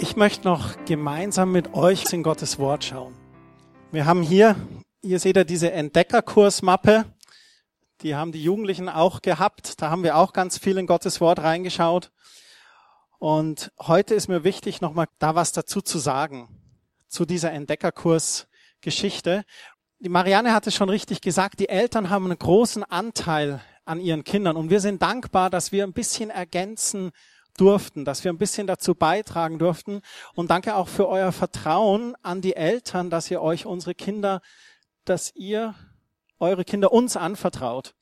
Ich möchte noch gemeinsam mit euch in Gottes Wort schauen. Wir haben hier, ihr seht ja diese Entdeckerkursmappe, die haben die Jugendlichen auch gehabt. Da haben wir auch ganz viel in Gottes Wort reingeschaut. Und heute ist mir wichtig, nochmal da was dazu zu sagen, zu dieser Entdeckerkurs-Geschichte. Die Marianne hatte schon richtig gesagt, die Eltern haben einen großen Anteil an ihren Kindern. Und wir sind dankbar, dass wir ein bisschen ergänzen durften, dass wir ein bisschen dazu beitragen durften. Und danke auch für euer Vertrauen an die Eltern, dass ihr euch unsere Kinder, dass ihr eure Kinder uns anvertraut.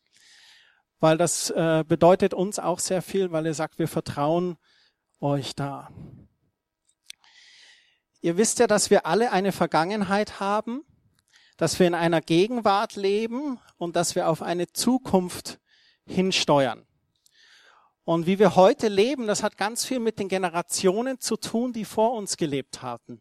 Weil das äh, bedeutet uns auch sehr viel, weil ihr sagt, wir vertrauen euch da. Ihr wisst ja, dass wir alle eine Vergangenheit haben, dass wir in einer Gegenwart leben und dass wir auf eine Zukunft hinsteuern. Und wie wir heute leben, das hat ganz viel mit den Generationen zu tun, die vor uns gelebt hatten.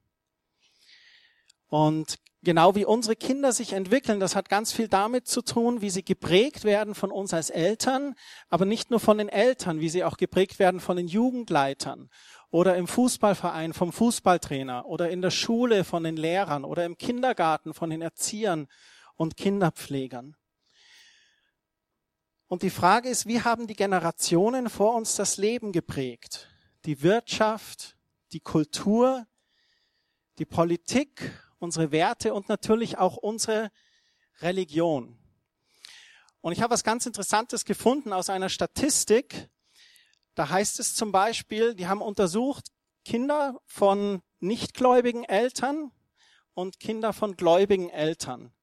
Und genau wie unsere Kinder sich entwickeln, das hat ganz viel damit zu tun, wie sie geprägt werden von uns als Eltern, aber nicht nur von den Eltern, wie sie auch geprägt werden von den Jugendleitern oder im Fußballverein vom Fußballtrainer oder in der Schule von den Lehrern oder im Kindergarten von den Erziehern und Kinderpflegern. Und die Frage ist, wie haben die Generationen vor uns das Leben geprägt? Die Wirtschaft, die Kultur, die Politik, unsere Werte und natürlich auch unsere Religion. Und ich habe was ganz Interessantes gefunden aus einer Statistik. Da heißt es zum Beispiel, die haben untersucht Kinder von nichtgläubigen Eltern und Kinder von gläubigen Eltern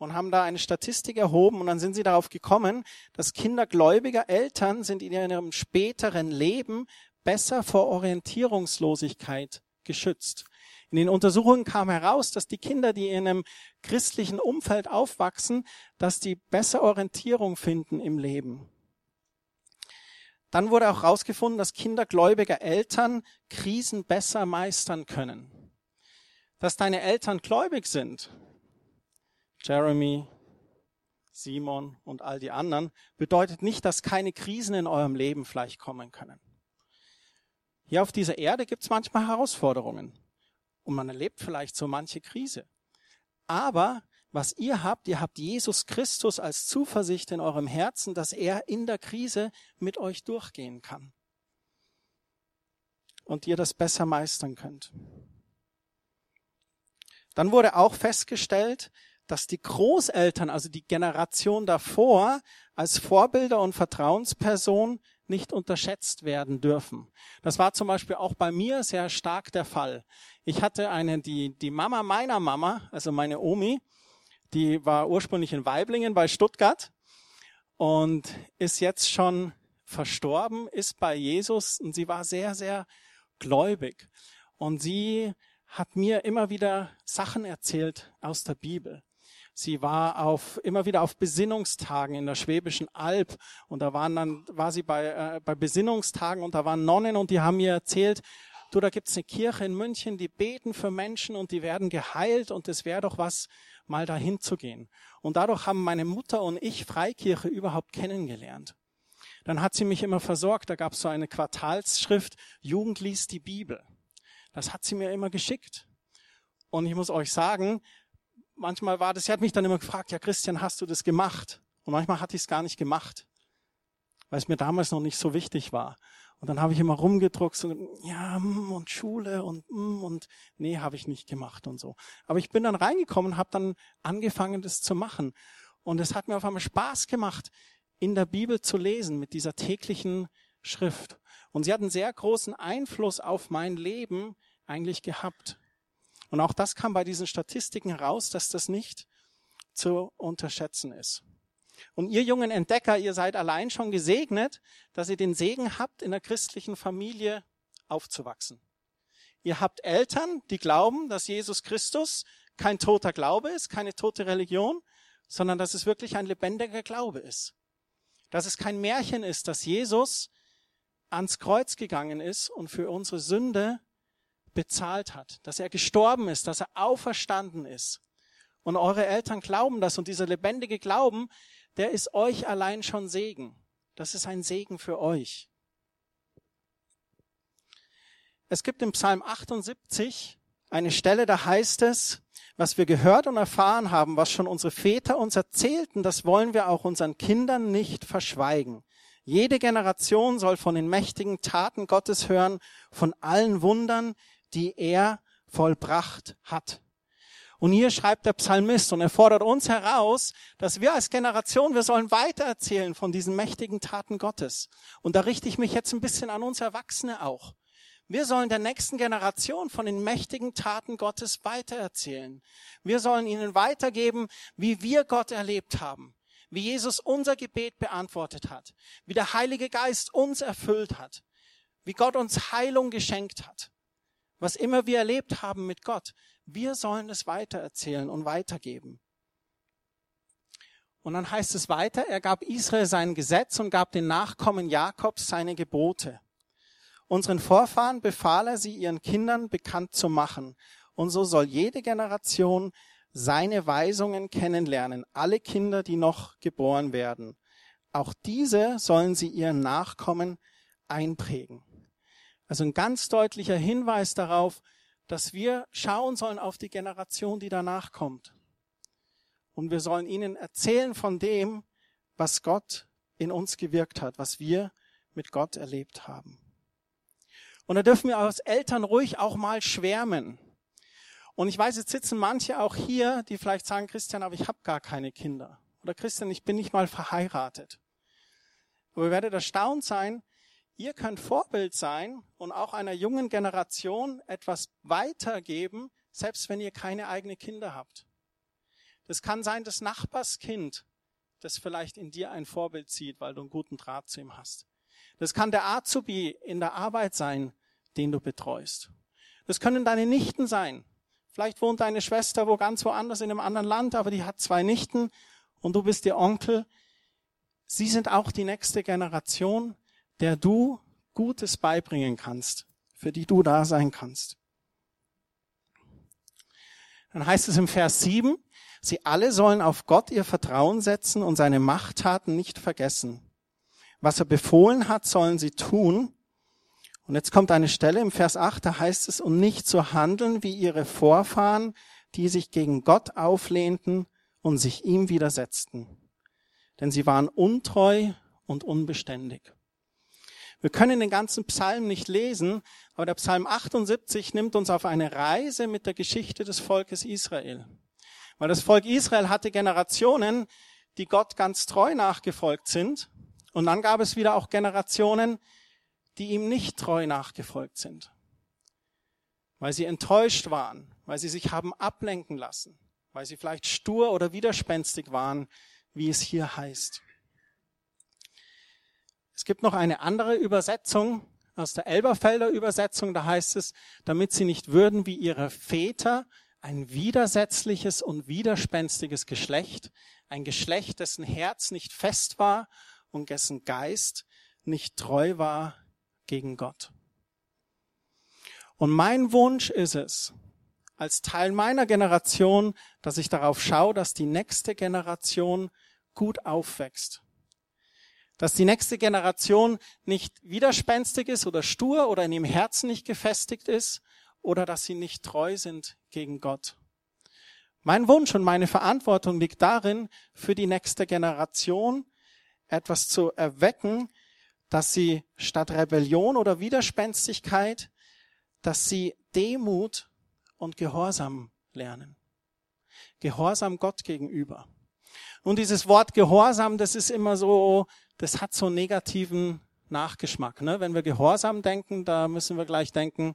und haben da eine Statistik erhoben und dann sind sie darauf gekommen, dass Kinder gläubiger Eltern sind in ihrem späteren Leben besser vor Orientierungslosigkeit geschützt. In den Untersuchungen kam heraus, dass die Kinder, die in einem christlichen Umfeld aufwachsen, dass die besser Orientierung finden im Leben. Dann wurde auch herausgefunden, dass Kinder gläubiger Eltern Krisen besser meistern können. Dass deine Eltern gläubig sind, Jeremy, Simon und all die anderen, bedeutet nicht, dass keine Krisen in eurem Leben vielleicht kommen können. Hier auf dieser Erde gibt es manchmal Herausforderungen und man erlebt vielleicht so manche Krise. Aber was ihr habt, ihr habt Jesus Christus als Zuversicht in eurem Herzen, dass er in der Krise mit euch durchgehen kann. Und ihr das besser meistern könnt. Dann wurde auch festgestellt, dass die Großeltern, also die Generation davor, als Vorbilder und Vertrauensperson nicht unterschätzt werden dürfen. Das war zum Beispiel auch bei mir sehr stark der Fall. Ich hatte eine, die, die Mama meiner Mama, also meine Omi, die war ursprünglich in Weiblingen bei Stuttgart und ist jetzt schon verstorben, ist bei Jesus und sie war sehr, sehr gläubig. Und sie hat mir immer wieder Sachen erzählt aus der Bibel. Sie war auf, immer wieder auf Besinnungstagen in der Schwäbischen Alb und da waren dann, war sie bei, äh, bei Besinnungstagen und da waren Nonnen und die haben mir erzählt, du, da gibt's eine Kirche in München, die beten für Menschen und die werden geheilt und es wäre doch was, mal dahin zu gehen. Und dadurch haben meine Mutter und ich Freikirche überhaupt kennengelernt. Dann hat sie mich immer versorgt, da gab's so eine Quartalsschrift, Jugend liest die Bibel. Das hat sie mir immer geschickt. Und ich muss euch sagen, manchmal war das, sie hat mich dann immer gefragt, ja Christian, hast du das gemacht? Und manchmal hatte ich es gar nicht gemacht, weil es mir damals noch nicht so wichtig war. Und dann habe ich immer rumgedruckt und ja, mm, und Schule und mm, und nee, habe ich nicht gemacht und so. Aber ich bin dann reingekommen, habe dann angefangen, das zu machen. Und es hat mir auf einmal Spaß gemacht, in der Bibel zu lesen mit dieser täglichen Schrift. Und sie hat einen sehr großen Einfluss auf mein Leben eigentlich gehabt. Und auch das kam bei diesen Statistiken heraus, dass das nicht zu unterschätzen ist. Und ihr jungen Entdecker, ihr seid allein schon gesegnet, dass ihr den Segen habt, in der christlichen Familie aufzuwachsen. Ihr habt Eltern, die glauben, dass Jesus Christus kein toter Glaube ist, keine tote Religion, sondern dass es wirklich ein lebendiger Glaube ist. Dass es kein Märchen ist, dass Jesus ans Kreuz gegangen ist und für unsere Sünde bezahlt hat, dass er gestorben ist, dass er auferstanden ist. Und eure Eltern glauben das und dieser lebendige Glauben, der ist euch allein schon Segen. Das ist ein Segen für euch. Es gibt im Psalm 78 eine Stelle, da heißt es, was wir gehört und erfahren haben, was schon unsere Väter uns erzählten, das wollen wir auch unseren Kindern nicht verschweigen. Jede Generation soll von den mächtigen Taten Gottes hören, von allen Wundern, die er vollbracht hat. Und hier schreibt der Psalmist und er fordert uns heraus, dass wir als Generation, wir sollen weitererzählen von diesen mächtigen Taten Gottes. Und da richte ich mich jetzt ein bisschen an uns Erwachsene auch. Wir sollen der nächsten Generation von den mächtigen Taten Gottes weitererzählen. Wir sollen ihnen weitergeben, wie wir Gott erlebt haben, wie Jesus unser Gebet beantwortet hat, wie der Heilige Geist uns erfüllt hat, wie Gott uns Heilung geschenkt hat. Was immer wir erlebt haben mit Gott, wir sollen es weitererzählen und weitergeben. Und dann heißt es weiter, er gab Israel sein Gesetz und gab den Nachkommen Jakobs seine Gebote. Unseren Vorfahren befahl er, sie ihren Kindern bekannt zu machen. Und so soll jede Generation seine Weisungen kennenlernen, alle Kinder, die noch geboren werden. Auch diese sollen sie ihren Nachkommen einprägen. Also ein ganz deutlicher Hinweis darauf, dass wir schauen sollen auf die Generation, die danach kommt. Und wir sollen ihnen erzählen von dem, was Gott in uns gewirkt hat, was wir mit Gott erlebt haben. Und da dürfen wir als Eltern ruhig auch mal schwärmen. Und ich weiß, jetzt sitzen manche auch hier, die vielleicht sagen, Christian, aber ich habe gar keine Kinder. Oder Christian, ich bin nicht mal verheiratet. Aber ihr werdet erstaunt sein, Ihr könnt Vorbild sein und auch einer jungen Generation etwas weitergeben, selbst wenn ihr keine eigenen Kinder habt. Das kann sein, das Nachbarskind, das vielleicht in dir ein Vorbild sieht, weil du einen guten Draht zu ihm hast. Das kann der Azubi in der Arbeit sein, den du betreust. Das können deine Nichten sein. Vielleicht wohnt deine Schwester wo ganz woanders in einem anderen Land, aber die hat zwei Nichten und du bist ihr Onkel. Sie sind auch die nächste Generation, der du Gutes beibringen kannst, für die du da sein kannst. Dann heißt es im Vers 7, sie alle sollen auf Gott ihr Vertrauen setzen und seine Machttaten nicht vergessen. Was er befohlen hat, sollen sie tun. Und jetzt kommt eine Stelle im Vers 8, da heißt es, um nicht zu handeln wie ihre Vorfahren, die sich gegen Gott auflehnten und sich ihm widersetzten. Denn sie waren untreu und unbeständig. Wir können den ganzen Psalm nicht lesen, aber der Psalm 78 nimmt uns auf eine Reise mit der Geschichte des Volkes Israel. Weil das Volk Israel hatte Generationen, die Gott ganz treu nachgefolgt sind. Und dann gab es wieder auch Generationen, die ihm nicht treu nachgefolgt sind. Weil sie enttäuscht waren, weil sie sich haben ablenken lassen, weil sie vielleicht stur oder widerspenstig waren, wie es hier heißt. Es gibt noch eine andere Übersetzung aus der Elberfelder Übersetzung, da heißt es, damit sie nicht würden wie ihre Väter, ein widersetzliches und widerspenstiges Geschlecht, ein Geschlecht, dessen Herz nicht fest war und dessen Geist nicht treu war gegen Gott. Und mein Wunsch ist es, als Teil meiner Generation, dass ich darauf schaue, dass die nächste Generation gut aufwächst dass die nächste Generation nicht widerspenstig ist oder stur oder in ihrem Herzen nicht gefestigt ist oder dass sie nicht treu sind gegen Gott. Mein Wunsch und meine Verantwortung liegt darin, für die nächste Generation etwas zu erwecken, dass sie statt Rebellion oder Widerspenstigkeit, dass sie Demut und Gehorsam lernen. Gehorsam Gott gegenüber. Und dieses Wort Gehorsam, das ist immer so das hat so einen negativen Nachgeschmack. Ne? Wenn wir Gehorsam denken, da müssen wir gleich denken,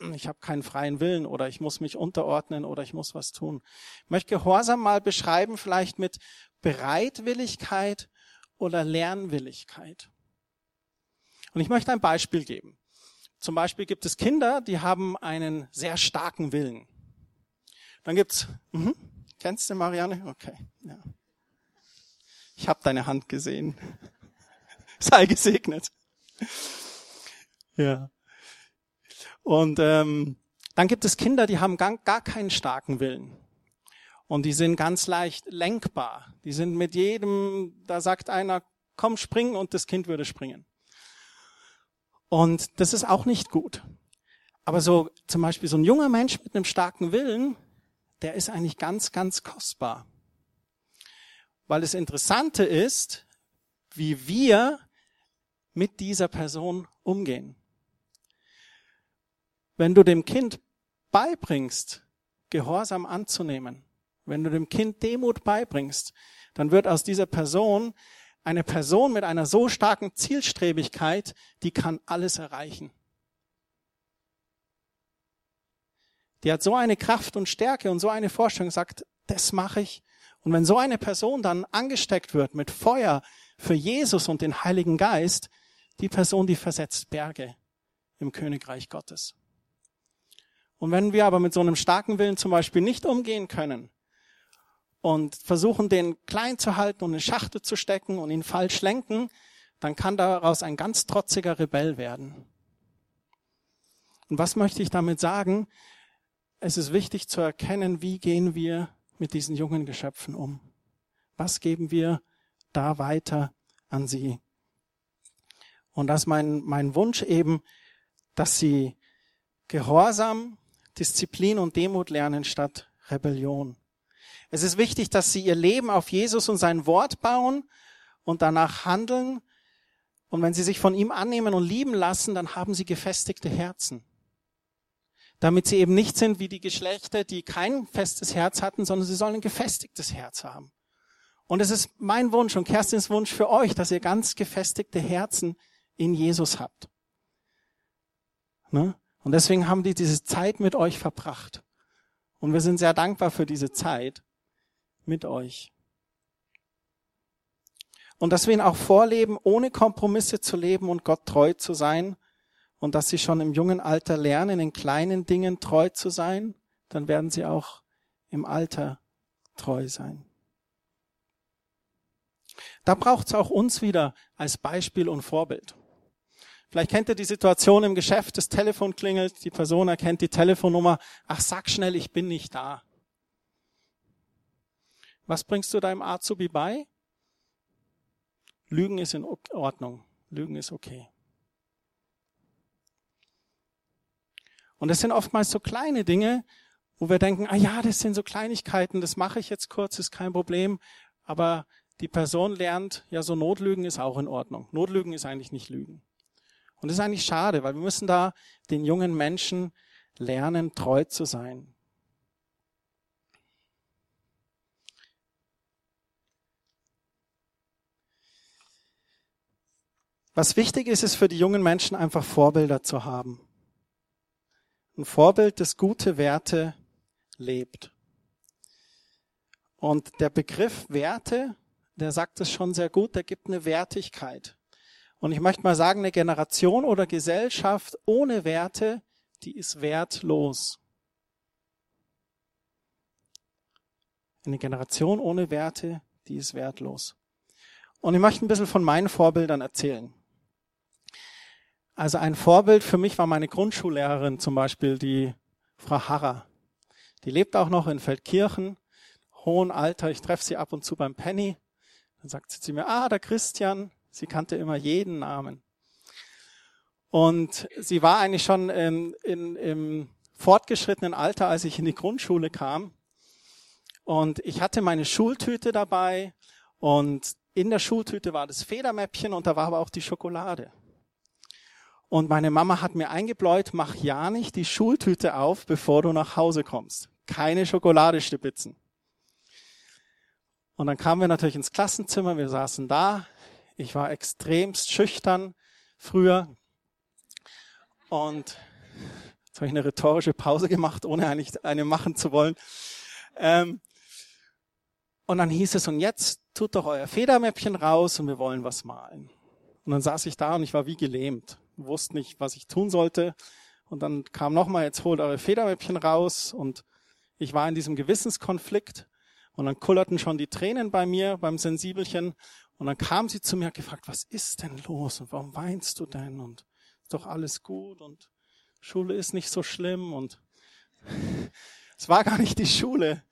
hm, ich habe keinen freien Willen oder ich muss mich unterordnen oder ich muss was tun. Ich möchte Gehorsam mal beschreiben, vielleicht mit Bereitwilligkeit oder Lernwilligkeit. Und ich möchte ein Beispiel geben. Zum Beispiel gibt es Kinder, die haben einen sehr starken Willen. Dann gibt's, mhm, kennst du Marianne? Okay, ja. Ich habe deine Hand gesehen. Sei gesegnet. Ja. Und ähm, dann gibt es Kinder, die haben gar, gar keinen starken Willen. Und die sind ganz leicht lenkbar. Die sind mit jedem, da sagt einer, komm springen und das Kind würde springen. Und das ist auch nicht gut. Aber so zum Beispiel so ein junger Mensch mit einem starken Willen, der ist eigentlich ganz, ganz kostbar. Weil das Interessante ist, wie wir mit dieser Person umgehen. Wenn du dem Kind beibringst, Gehorsam anzunehmen, wenn du dem Kind Demut beibringst, dann wird aus dieser Person eine Person mit einer so starken Zielstrebigkeit, die kann alles erreichen. Die hat so eine Kraft und Stärke und so eine Vorstellung, sagt, das mache ich. Und wenn so eine Person dann angesteckt wird mit Feuer für Jesus und den Heiligen Geist, die Person, die versetzt Berge im Königreich Gottes. Und wenn wir aber mit so einem starken Willen zum Beispiel nicht umgehen können und versuchen, den klein zu halten und in Schachtel zu stecken und ihn falsch lenken, dann kann daraus ein ganz trotziger Rebell werden. Und was möchte ich damit sagen? Es ist wichtig zu erkennen, wie gehen wir mit diesen jungen Geschöpfen um? Was geben wir da weiter an sie? Und das ist mein, mein Wunsch eben, dass sie Gehorsam Disziplin und Demut lernen statt Rebellion. Es ist wichtig, dass sie ihr Leben auf Jesus und sein Wort bauen und danach handeln. Und wenn sie sich von ihm annehmen und lieben lassen, dann haben sie gefestigte Herzen. Damit sie eben nicht sind wie die Geschlechter, die kein festes Herz hatten, sondern sie sollen ein gefestigtes Herz haben. Und es ist mein Wunsch und Kerstins Wunsch für euch, dass ihr ganz gefestigte Herzen in Jesus habt. Ne? Und deswegen haben die diese Zeit mit euch verbracht. Und wir sind sehr dankbar für diese Zeit mit euch. Und dass wir ihn auch vorleben, ohne Kompromisse zu leben und Gott treu zu sein. Und dass sie schon im jungen Alter lernen, in kleinen Dingen treu zu sein, dann werden sie auch im Alter treu sein. Da braucht es auch uns wieder als Beispiel und Vorbild. Vielleicht kennt ihr die Situation im Geschäft, das Telefon klingelt, die Person erkennt die Telefonnummer. Ach, sag schnell, ich bin nicht da. Was bringst du deinem Azubi bei? Lügen ist in Ordnung. Lügen ist okay. Und das sind oftmals so kleine Dinge, wo wir denken, ah ja, das sind so Kleinigkeiten, das mache ich jetzt kurz, ist kein Problem. Aber die Person lernt, ja, so Notlügen ist auch in Ordnung. Notlügen ist eigentlich nicht Lügen. Und das ist eigentlich schade, weil wir müssen da den jungen Menschen lernen, treu zu sein. Was wichtig ist, ist für die jungen Menschen einfach Vorbilder zu haben. Ein Vorbild, das gute Werte lebt. Und der Begriff Werte, der sagt es schon sehr gut, der gibt eine Wertigkeit. Und ich möchte mal sagen, eine Generation oder Gesellschaft ohne Werte, die ist wertlos. Eine Generation ohne Werte, die ist wertlos. Und ich möchte ein bisschen von meinen Vorbildern erzählen. Also ein Vorbild für mich war meine Grundschullehrerin zum Beispiel, die Frau Harrer. Die lebt auch noch in Feldkirchen, hohen Alter. Ich treffe sie ab und zu beim Penny. Dann sagt sie zu mir, ah, der Christian, Sie kannte immer jeden Namen. Und sie war eigentlich schon in, in, im fortgeschrittenen Alter, als ich in die Grundschule kam. Und ich hatte meine Schultüte dabei und in der Schultüte war das Federmäppchen und da war aber auch die Schokolade. Und meine Mama hat mir eingebläut, mach ja nicht die Schultüte auf, bevor du nach Hause kommst. Keine Schokolade stibitzen. Und dann kamen wir natürlich ins Klassenzimmer, wir saßen da, ich war extremst schüchtern früher. Und jetzt habe ich eine rhetorische Pause gemacht, ohne eigentlich eine machen zu wollen. Ähm, und dann hieß es, und jetzt tut doch euer Federmäppchen raus und wir wollen was malen. Und dann saß ich da und ich war wie gelähmt, wusste nicht, was ich tun sollte. Und dann kam nochmal, jetzt holt eure Federmäppchen raus. Und ich war in diesem Gewissenskonflikt. Und dann kullerten schon die Tränen bei mir, beim Sensibelchen. Und dann kam sie zu mir und gefragt, was ist denn los? Und warum weinst du denn? Und ist doch alles gut. Und Schule ist nicht so schlimm. Und es war gar nicht die Schule.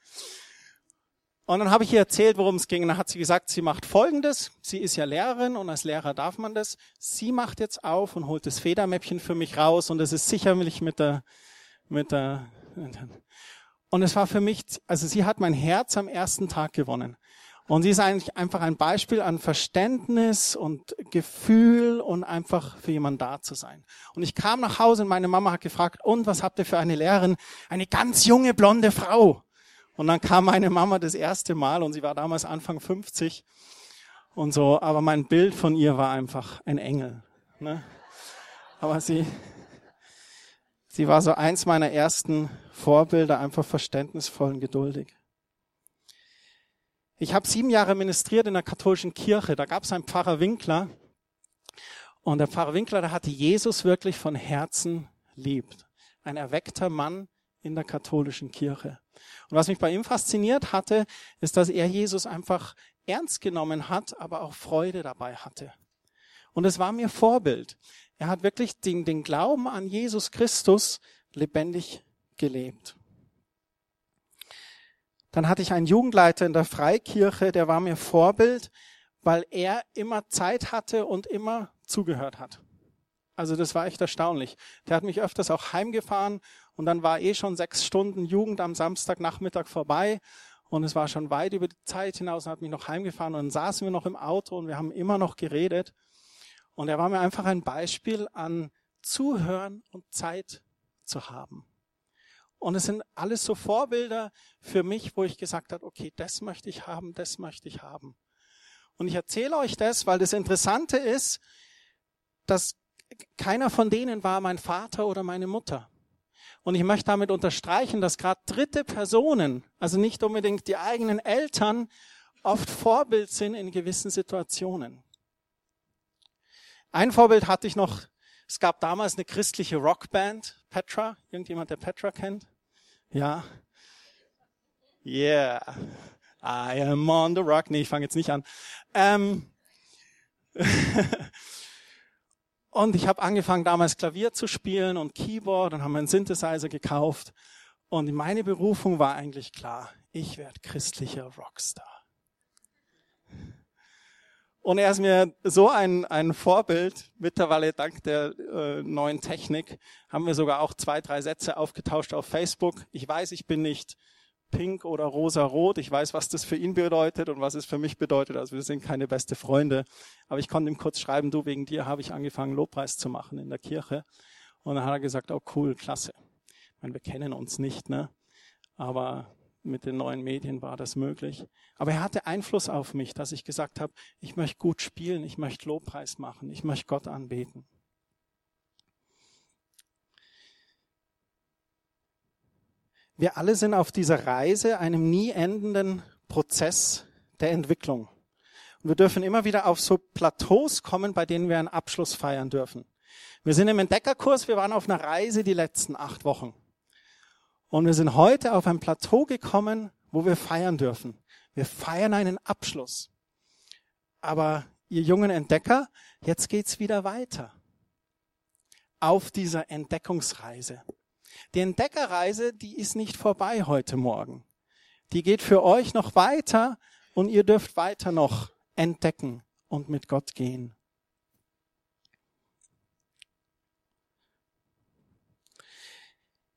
Und dann habe ich ihr erzählt, worum es ging. Und dann hat sie gesagt, sie macht Folgendes. Sie ist ja Lehrerin und als Lehrer darf man das. Sie macht jetzt auf und holt das Federmäppchen für mich raus und es ist sicherlich mit der, mit der, und es war für mich, also sie hat mein Herz am ersten Tag gewonnen. Und sie ist eigentlich einfach ein Beispiel an Verständnis und Gefühl und einfach für jemanden da zu sein. Und ich kam nach Hause und meine Mama hat gefragt, und was habt ihr für eine Lehrerin? Eine ganz junge blonde Frau. Und dann kam meine Mama das erste Mal und sie war damals Anfang 50 und so, aber mein Bild von ihr war einfach ein Engel. Ne? Aber sie, sie war so eins meiner ersten Vorbilder, einfach verständnisvoll und geduldig. Ich habe sieben Jahre ministriert in der katholischen Kirche. Da gab es einen Pfarrer Winkler. Und der Pfarrer Winkler, der hatte Jesus wirklich von Herzen liebt. Ein erweckter Mann in der katholischen Kirche. Und was mich bei ihm fasziniert hatte, ist, dass er Jesus einfach ernst genommen hat, aber auch Freude dabei hatte. Und es war mir Vorbild. Er hat wirklich den, den Glauben an Jesus Christus lebendig gelebt. Dann hatte ich einen Jugendleiter in der Freikirche, der war mir Vorbild, weil er immer Zeit hatte und immer zugehört hat. Also das war echt erstaunlich. Der hat mich öfters auch heimgefahren und dann war eh schon sechs Stunden Jugend am Samstagnachmittag vorbei und es war schon weit über die Zeit hinaus und hat mich noch heimgefahren und dann saßen wir noch im Auto und wir haben immer noch geredet. Und er war mir einfach ein Beispiel an Zuhören und Zeit zu haben. Und es sind alles so Vorbilder für mich, wo ich gesagt habe, okay, das möchte ich haben, das möchte ich haben. Und ich erzähle euch das, weil das Interessante ist, dass keiner von denen war mein Vater oder meine Mutter. Und ich möchte damit unterstreichen, dass gerade dritte Personen, also nicht unbedingt die eigenen Eltern, oft Vorbild sind in gewissen Situationen. Ein Vorbild hatte ich noch, es gab damals eine christliche Rockband, Petra. Irgendjemand, der Petra kennt? Ja. Yeah. I am on the rock. Nee, ich fange jetzt nicht an. Ähm Und ich habe angefangen damals Klavier zu spielen und Keyboard und haben einen Synthesizer gekauft. Und meine Berufung war eigentlich klar. Ich werde christlicher Rockstar. Und er ist mir so ein, ein Vorbild. Mittlerweile dank der äh, neuen Technik haben wir sogar auch zwei, drei Sätze aufgetauscht auf Facebook. Ich weiß, ich bin nicht pink oder rosa-rot. Ich weiß, was das für ihn bedeutet und was es für mich bedeutet. Also wir sind keine beste Freunde. Aber ich konnte ihm kurz schreiben, du, wegen dir habe ich angefangen, Lobpreis zu machen in der Kirche. Und dann hat er gesagt, oh cool, klasse. Ich meine, wir kennen uns nicht, ne? Aber mit den neuen Medien war das möglich. Aber er hatte Einfluss auf mich, dass ich gesagt habe, ich möchte gut spielen, ich möchte Lobpreis machen, ich möchte Gott anbeten. Wir alle sind auf dieser Reise, einem nie endenden Prozess der Entwicklung. Und wir dürfen immer wieder auf so Plateaus kommen, bei denen wir einen Abschluss feiern dürfen. Wir sind im Entdeckerkurs, wir waren auf einer Reise die letzten acht Wochen. Und wir sind heute auf ein Plateau gekommen, wo wir feiern dürfen. Wir feiern einen Abschluss. Aber ihr jungen Entdecker, jetzt geht's wieder weiter. Auf dieser Entdeckungsreise. Die Entdeckerreise, die ist nicht vorbei heute Morgen. Die geht für euch noch weiter und ihr dürft weiter noch entdecken und mit Gott gehen.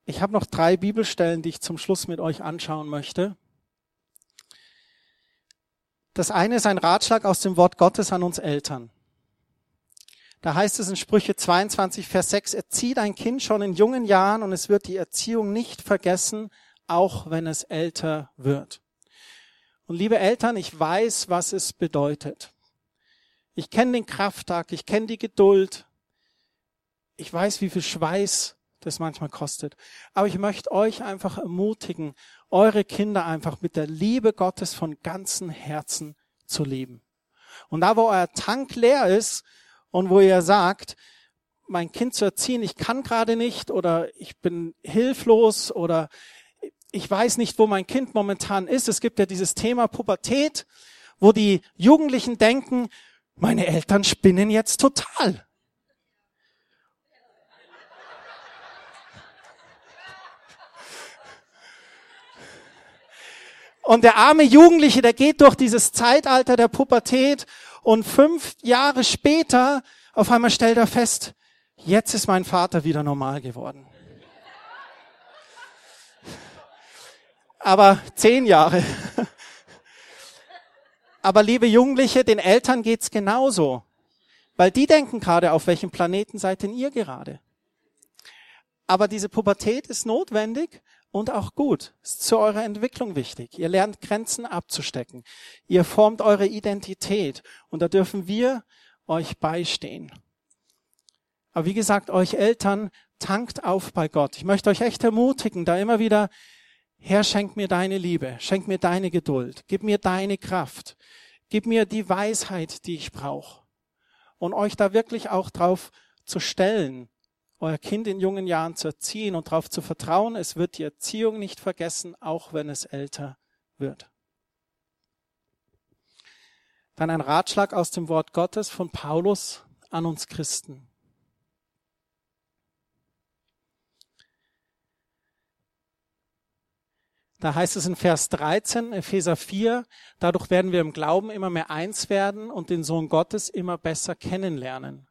Ich habe noch drei Bibelstellen, die ich zum Schluss mit euch anschauen möchte. Das eine ist ein Ratschlag aus dem Wort Gottes an uns Eltern. Da heißt es in Sprüche 22, Vers 6, erzieht ein Kind schon in jungen Jahren und es wird die Erziehung nicht vergessen, auch wenn es älter wird. Und liebe Eltern, ich weiß, was es bedeutet. Ich kenne den Krafttag, ich kenne die Geduld. Ich weiß, wie viel Schweiß das manchmal kostet. Aber ich möchte euch einfach ermutigen, eure Kinder einfach mit der Liebe Gottes von ganzem Herzen zu lieben. Und da, wo euer Tank leer ist, und wo ihr sagt, mein Kind zu erziehen, ich kann gerade nicht oder ich bin hilflos oder ich weiß nicht, wo mein Kind momentan ist. Es gibt ja dieses Thema Pubertät, wo die Jugendlichen denken, meine Eltern spinnen jetzt total. Und der arme Jugendliche, der geht durch dieses Zeitalter der Pubertät und fünf Jahre später auf einmal stellt er fest, jetzt ist mein Vater wieder normal geworden. Aber zehn Jahre. Aber liebe Jugendliche, den Eltern geht's genauso. Weil die denken gerade, auf welchem Planeten seid denn ihr gerade? Aber diese Pubertät ist notwendig und auch gut. Ist zu eurer Entwicklung wichtig. Ihr lernt Grenzen abzustecken. Ihr formt eure Identität. Und da dürfen wir euch beistehen. Aber wie gesagt, euch Eltern, tankt auf bei Gott. Ich möchte euch echt ermutigen, da immer wieder, Herr, schenk mir deine Liebe, schenk mir deine Geduld, gib mir deine Kraft, gib mir die Weisheit, die ich brauche. Und euch da wirklich auch drauf zu stellen, euer Kind in jungen Jahren zu erziehen und darauf zu vertrauen, es wird die Erziehung nicht vergessen, auch wenn es älter wird. Dann ein Ratschlag aus dem Wort Gottes von Paulus an uns Christen. Da heißt es in Vers 13, Epheser 4, dadurch werden wir im Glauben immer mehr eins werden und den Sohn Gottes immer besser kennenlernen.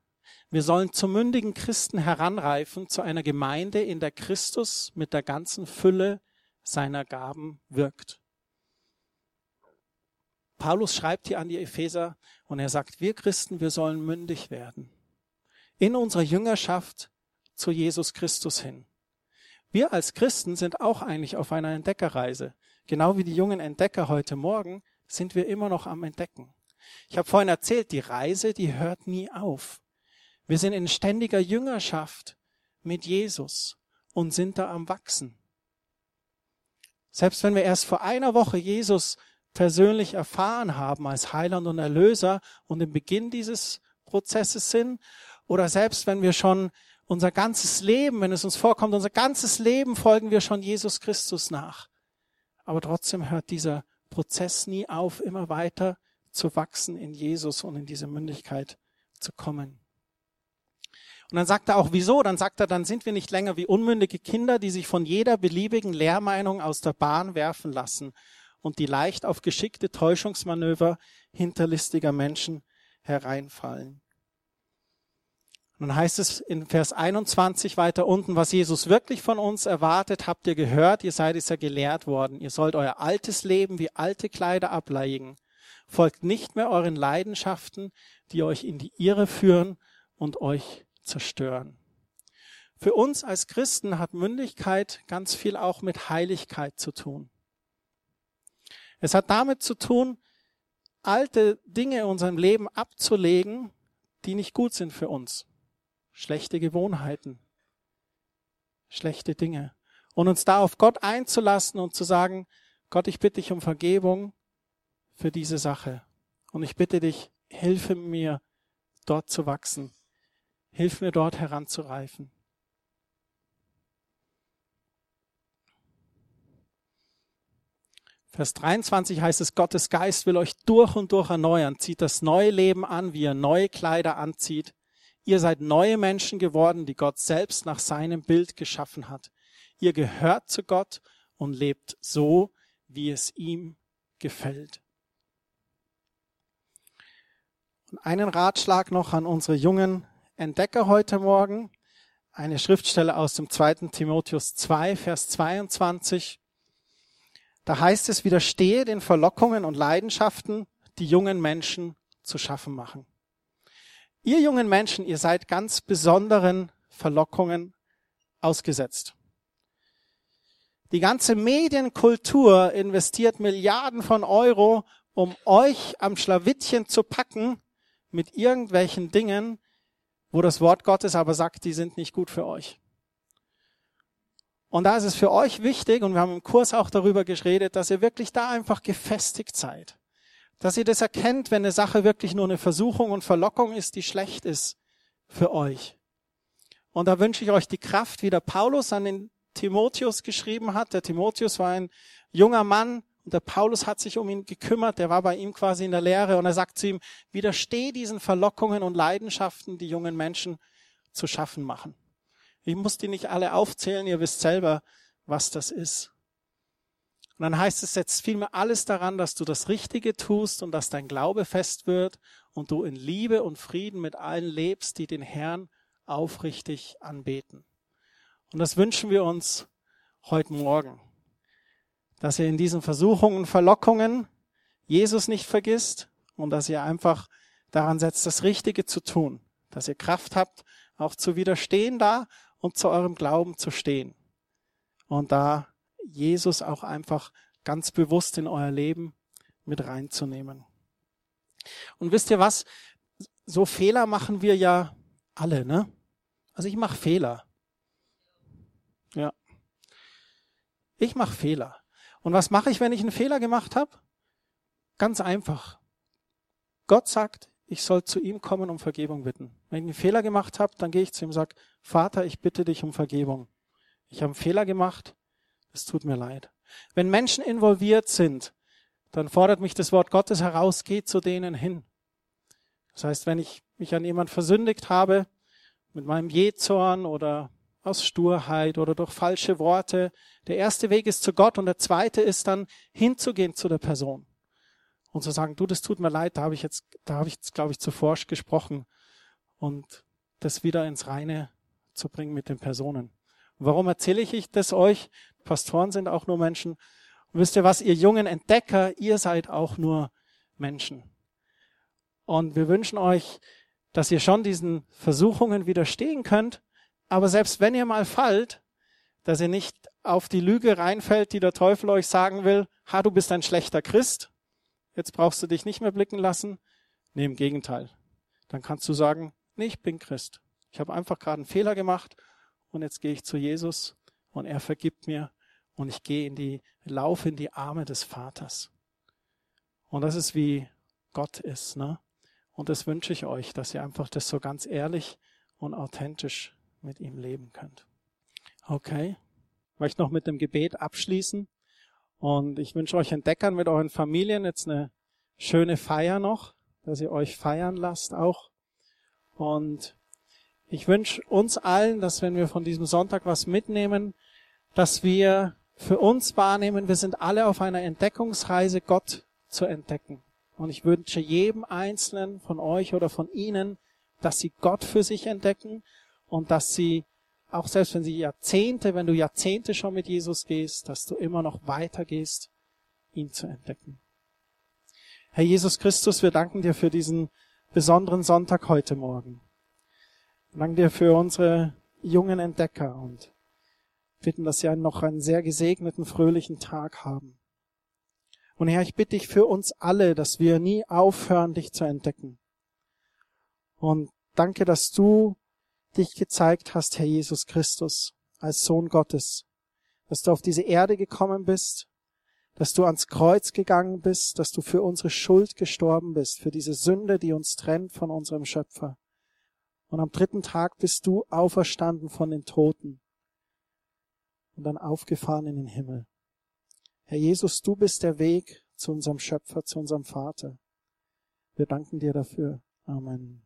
Wir sollen zu mündigen Christen heranreifen, zu einer Gemeinde, in der Christus mit der ganzen Fülle seiner Gaben wirkt. Paulus schreibt hier an die Epheser und er sagt, wir Christen, wir sollen mündig werden. In unserer Jüngerschaft zu Jesus Christus hin. Wir als Christen sind auch eigentlich auf einer Entdeckerreise. Genau wie die jungen Entdecker heute Morgen sind wir immer noch am Entdecken. Ich habe vorhin erzählt, die Reise, die hört nie auf. Wir sind in ständiger Jüngerschaft mit Jesus und sind da am Wachsen. Selbst wenn wir erst vor einer Woche Jesus persönlich erfahren haben als Heiland und Erlöser und im Beginn dieses Prozesses sind, oder selbst wenn wir schon unser ganzes Leben, wenn es uns vorkommt, unser ganzes Leben folgen wir schon Jesus Christus nach. Aber trotzdem hört dieser Prozess nie auf, immer weiter zu wachsen in Jesus und in diese Mündigkeit zu kommen. Und dann sagt er auch, wieso? Dann sagt er, dann sind wir nicht länger wie unmündige Kinder, die sich von jeder beliebigen Lehrmeinung aus der Bahn werfen lassen und die leicht auf geschickte Täuschungsmanöver hinterlistiger Menschen hereinfallen. Und dann heißt es in Vers 21 weiter unten, was Jesus wirklich von uns erwartet, habt ihr gehört, ihr seid es ja gelehrt worden. Ihr sollt euer altes Leben wie alte Kleider ablegen. Folgt nicht mehr euren Leidenschaften, die euch in die Irre führen und euch zerstören. Für uns als Christen hat Mündigkeit ganz viel auch mit Heiligkeit zu tun. Es hat damit zu tun, alte Dinge in unserem Leben abzulegen, die nicht gut sind für uns. Schlechte Gewohnheiten, schlechte Dinge. Und uns da auf Gott einzulassen und zu sagen, Gott, ich bitte dich um Vergebung für diese Sache. Und ich bitte dich, hilfe mir, dort zu wachsen. Hilf mir dort heranzureifen. Vers 23 heißt es, Gottes Geist will euch durch und durch erneuern, zieht das neue Leben an, wie er neue Kleider anzieht. Ihr seid neue Menschen geworden, die Gott selbst nach seinem Bild geschaffen hat. Ihr gehört zu Gott und lebt so, wie es ihm gefällt. Und einen Ratschlag noch an unsere jungen Entdecke heute Morgen eine Schriftstelle aus dem 2. Timotheus 2, Vers 22. Da heißt es, widerstehe den Verlockungen und Leidenschaften, die jungen Menschen zu schaffen machen. Ihr jungen Menschen, ihr seid ganz besonderen Verlockungen ausgesetzt. Die ganze Medienkultur investiert Milliarden von Euro, um euch am Schlawittchen zu packen mit irgendwelchen Dingen, wo das Wort Gottes aber sagt, die sind nicht gut für euch. Und da ist es für euch wichtig, und wir haben im Kurs auch darüber geredet, dass ihr wirklich da einfach gefestigt seid. Dass ihr das erkennt, wenn eine Sache wirklich nur eine Versuchung und Verlockung ist, die schlecht ist für euch. Und da wünsche ich euch die Kraft, wie der Paulus an den Timotheus geschrieben hat. Der Timotheus war ein junger Mann, und der Paulus hat sich um ihn gekümmert, der war bei ihm quasi in der Lehre und er sagt zu ihm, widersteh diesen Verlockungen und Leidenschaften, die jungen Menschen zu schaffen machen. Ich muss die nicht alle aufzählen, ihr wisst selber, was das ist. Und dann heißt es jetzt vielmehr alles daran, dass du das Richtige tust und dass dein Glaube fest wird und du in Liebe und Frieden mit allen lebst, die den Herrn aufrichtig anbeten. Und das wünschen wir uns heute Morgen, dass ihr in diesen Versuchungen, Verlockungen Jesus nicht vergisst und dass ihr einfach daran setzt, das Richtige zu tun, dass ihr Kraft habt, auch zu widerstehen da und zu eurem Glauben zu stehen. Und da Jesus auch einfach ganz bewusst in euer Leben mit reinzunehmen. Und wisst ihr was? So Fehler machen wir ja alle, ne? Also ich mache Fehler. Ja. Ich mache Fehler. Und was mache ich, wenn ich einen Fehler gemacht habe? Ganz einfach. Gott sagt, ich soll zu ihm kommen um Vergebung bitten. Wenn ich einen Fehler gemacht habe, dann gehe ich zu ihm und sage, Vater, ich bitte dich um Vergebung. Ich habe einen Fehler gemacht, es tut mir leid. Wenn Menschen involviert sind, dann fordert mich das Wort Gottes heraus, geht zu denen hin. Das heißt, wenn ich mich an jemand versündigt habe, mit meinem Jezorn oder aus Sturheit oder durch falsche Worte, der erste Weg ist zu Gott und der zweite ist dann hinzugehen zu der Person und zu sagen, du, das tut mir leid, da habe ich jetzt, da habe ich jetzt, glaube ich, zu forsch gesprochen und das wieder ins Reine zu bringen mit den Personen. Warum erzähle ich das euch? Pastoren sind auch nur Menschen. Und wisst ihr was, ihr jungen Entdecker, ihr seid auch nur Menschen. Und wir wünschen euch, dass ihr schon diesen Versuchungen widerstehen könnt. Aber selbst wenn ihr mal fallt, dass ihr nicht auf die Lüge reinfällt, die der Teufel euch sagen will, ha, du bist ein schlechter Christ, jetzt brauchst du dich nicht mehr blicken lassen. Nee, im Gegenteil. Dann kannst du sagen, nee, ich bin Christ. Ich habe einfach gerade einen Fehler gemacht und jetzt gehe ich zu Jesus und er vergibt mir und ich gehe in die, laufe in die Arme des Vaters. Und das ist wie Gott ist, ne? Und das wünsche ich euch, dass ihr einfach das so ganz ehrlich und authentisch mit ihm leben könnt. Okay. Ich möchte noch mit dem Gebet abschließen. Und ich wünsche euch Entdeckern mit euren Familien jetzt eine schöne Feier noch, dass ihr euch feiern lasst auch. Und ich wünsche uns allen, dass wenn wir von diesem Sonntag was mitnehmen, dass wir für uns wahrnehmen, wir sind alle auf einer Entdeckungsreise, Gott zu entdecken. Und ich wünsche jedem Einzelnen von euch oder von Ihnen, dass Sie Gott für sich entdecken und dass Sie, auch selbst wenn Sie Jahrzehnte, wenn du Jahrzehnte schon mit Jesus gehst, dass du immer noch weitergehst, ihn zu entdecken. Herr Jesus Christus, wir danken dir für diesen besonderen Sonntag heute Morgen. Dank dir für unsere jungen Entdecker und bitten, dass sie noch einen sehr gesegneten, fröhlichen Tag haben. Und Herr, ich bitte dich für uns alle, dass wir nie aufhören, dich zu entdecken. Und danke, dass du dich gezeigt hast, Herr Jesus Christus, als Sohn Gottes, dass du auf diese Erde gekommen bist, dass du ans Kreuz gegangen bist, dass du für unsere Schuld gestorben bist, für diese Sünde, die uns trennt von unserem Schöpfer. Und am dritten Tag bist du auferstanden von den Toten und dann aufgefahren in den Himmel. Herr Jesus, du bist der Weg zu unserem Schöpfer, zu unserem Vater. Wir danken dir dafür. Amen.